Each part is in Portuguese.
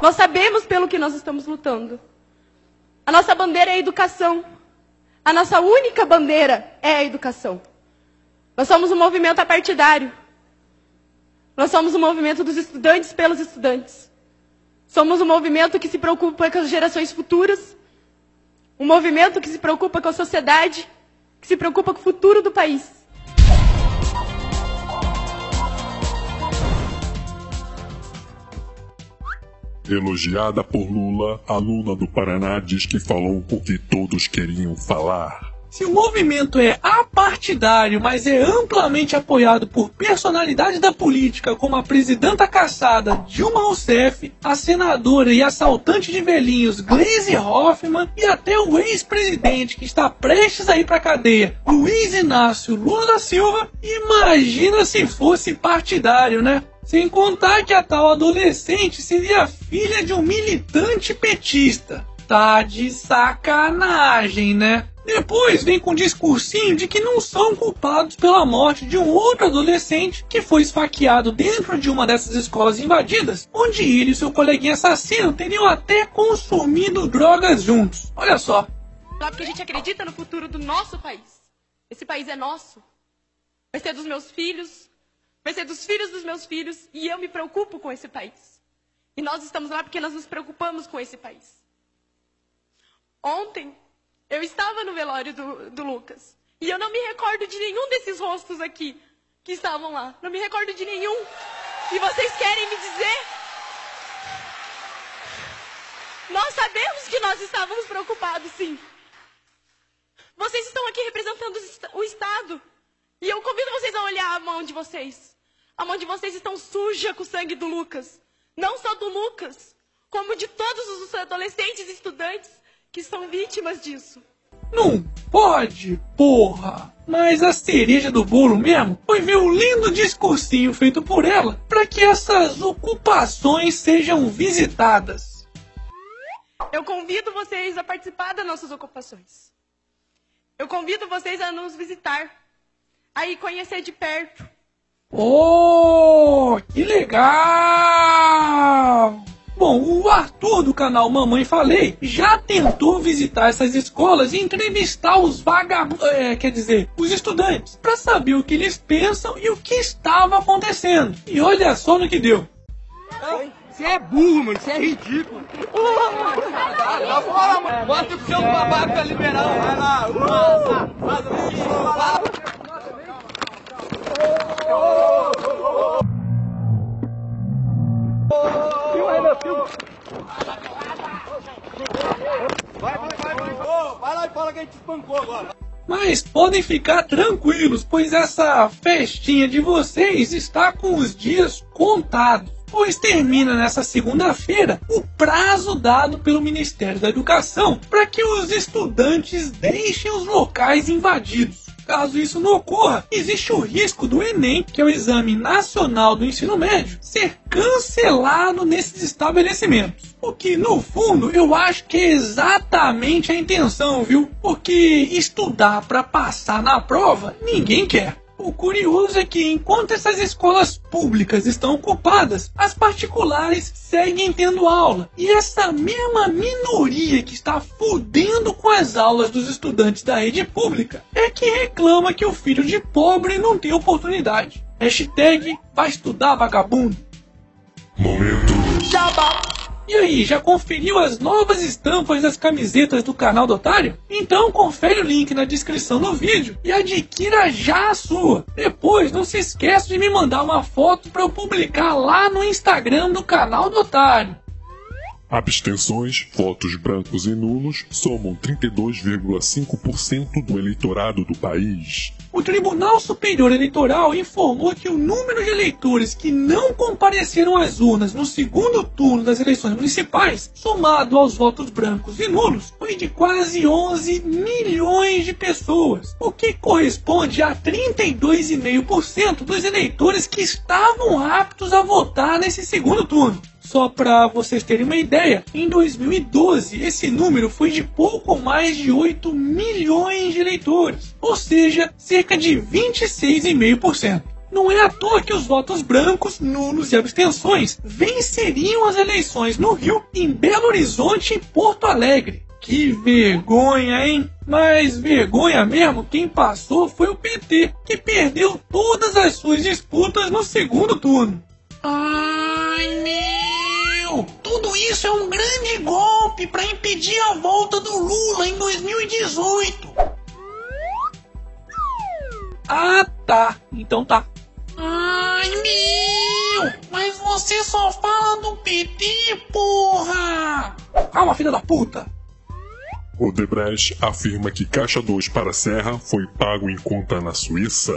Nós sabemos pelo que nós estamos lutando. A nossa bandeira é a educação. A nossa única bandeira é a educação. Nós somos um movimento apartidário. Nós somos um movimento dos estudantes pelos estudantes. Somos um movimento que se preocupa com as gerações futuras. Um movimento que se preocupa com a sociedade, que se preocupa com o futuro do país. Elogiada por Lula, aluna do Paraná diz que falou o que todos queriam falar. Se o movimento é apartidário, mas é amplamente apoiado por personalidades da política como a presidenta caçada Dilma Rousseff, a senadora e assaltante de velhinhos Gleisi Hoffmann e até o ex-presidente que está prestes a ir para cadeia, Luiz Inácio Lula da Silva, imagina se fosse partidário, né? Sem contar que a tal adolescente seria filha de um militante petista. Tá de sacanagem, né? Depois vem com um discursinho de que não são culpados pela morte de um outro adolescente que foi esfaqueado dentro de uma dessas escolas invadidas, onde ele e seu coleguinha assassino teriam até consumido drogas juntos. Olha só. Só porque a gente acredita no futuro do nosso país. Esse país é nosso. Vai ser dos meus filhos, vai ser dos filhos dos meus filhos e eu me preocupo com esse país. E nós estamos lá porque nós nos preocupamos com esse país. Ontem, eu estava no velório do, do Lucas e eu não me recordo de nenhum desses rostos aqui que estavam lá. Não me recordo de nenhum. E vocês querem me dizer? Nós sabemos que nós estávamos preocupados, sim. Vocês estão aqui representando o Estado. E eu convido vocês a olhar a mão de vocês. A mão de vocês está suja com o sangue do Lucas. Não só do Lucas, como de todos os adolescentes e estudantes que são vítimas disso. Não pode, porra! Mas a cereja do bolo mesmo foi ver o lindo discursinho feito por ela para que essas ocupações sejam visitadas. Eu convido vocês a participar das nossas ocupações. Eu convido vocês a nos visitar aí conhecer de perto. Oh, que legal! Bom, o Arthur do canal Mamãe Falei já tentou visitar essas escolas e entrevistar os vagabundos, é, quer dizer, os estudantes, para saber o que eles pensam e o que estava acontecendo. E olha só no que deu. Você é burro, mano, você é ridículo. Dá fora, mano. Bota o seu babaca liberal. Vai lá. Mas podem ficar tranquilos, pois essa festinha de vocês está com os dias contados. Pois termina nessa segunda-feira o prazo dado pelo Ministério da Educação para que os estudantes deixem os locais invadidos. Caso isso não ocorra, existe o risco do Enem, que é o Exame Nacional do Ensino Médio, ser cancelado nesses estabelecimentos. O que, no fundo, eu acho que é exatamente a intenção, viu? Porque estudar para passar na prova, ninguém quer. O curioso é que enquanto essas escolas públicas estão ocupadas, as particulares seguem tendo aula. E essa mesma minoria que está fudendo com as aulas dos estudantes da rede pública é que reclama que o filho de pobre não tem oportunidade. Hashtag vai estudar vagabundo. Momento. Jabá. E aí, já conferiu as novas estampas das camisetas do canal do Otário? Então confere o link na descrição do vídeo e adquira já a sua. Depois, não se esqueça de me mandar uma foto para eu publicar lá no Instagram do canal do Otário. Abstenções, votos brancos e nulos somam 32,5% do eleitorado do país. O Tribunal Superior Eleitoral informou que o número de eleitores que não compareceram às urnas no segundo turno das eleições municipais, somado aos votos brancos e nulos, foi de quase 11 milhões de pessoas, o que corresponde a 32,5% dos eleitores que estavam aptos a votar nesse segundo turno. Só para vocês terem uma ideia, em 2012 esse número foi de pouco mais de 8 milhões de eleitores, ou seja, cerca de 26,5%. Não é à toa que os votos brancos, nulos e abstenções venceriam as eleições no Rio, em Belo Horizonte e Porto Alegre. Que vergonha, hein? Mas vergonha mesmo, quem passou foi o PT, que perdeu todas as suas disputas no segundo turno. Ai meu! Tudo isso é um grande golpe para impedir a volta do Lula em 2018. Ah tá, então tá. Ai meu! Mas você só fala do PT, porra! Calma, filha da puta! Odebrecht afirma que Caixa 2 para Serra foi pago em conta na Suíça.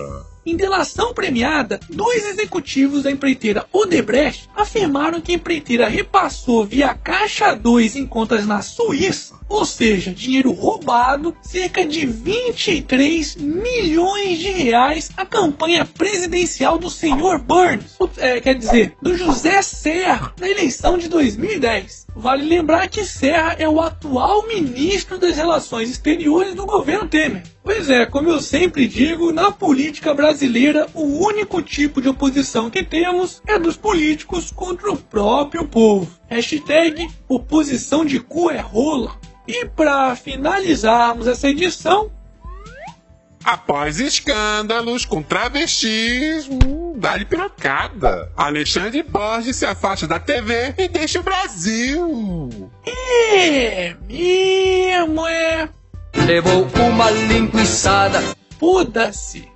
Em delação premiada, dois executivos da empreiteira Odebrecht afirmaram que a empreiteira repassou via Caixa 2 em contas na Suíça, ou seja, dinheiro roubado, cerca de 23 milhões de reais à campanha presidencial do senhor Burns, é, quer dizer, do José Serra, na eleição de 2010. Vale lembrar que Serra é o atual ministro das Relações Exteriores do governo Temer. Pois é, como eu sempre digo, na política brasileira, o único tipo de oposição que temos é dos políticos contra o próprio povo. Hashtag oposição de cu é rola. E para finalizarmos essa edição, Após escândalos com travestis, hum, dá-lhe pirocada. Alexandre Borges se afasta da TV e deixa o Brasil. é mesmo, é. Levou uma linguiçada. Foda-se!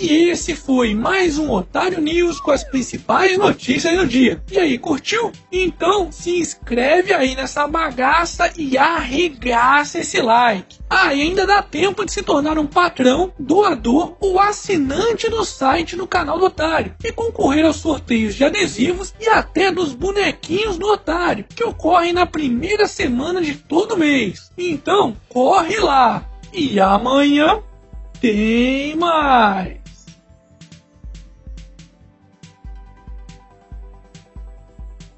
E esse foi mais um Otário News com as principais notícias do dia. E aí, curtiu? Então se inscreve aí nessa bagaça e arregaça esse like. Ah, ainda dá tempo de se tornar um patrão, doador ou assinante do site no canal do Otário e concorrer aos sorteios de adesivos e até dos bonequinhos do Otário, que ocorrem na primeira semana de todo mês. Então, corre lá! E amanhã tem mais!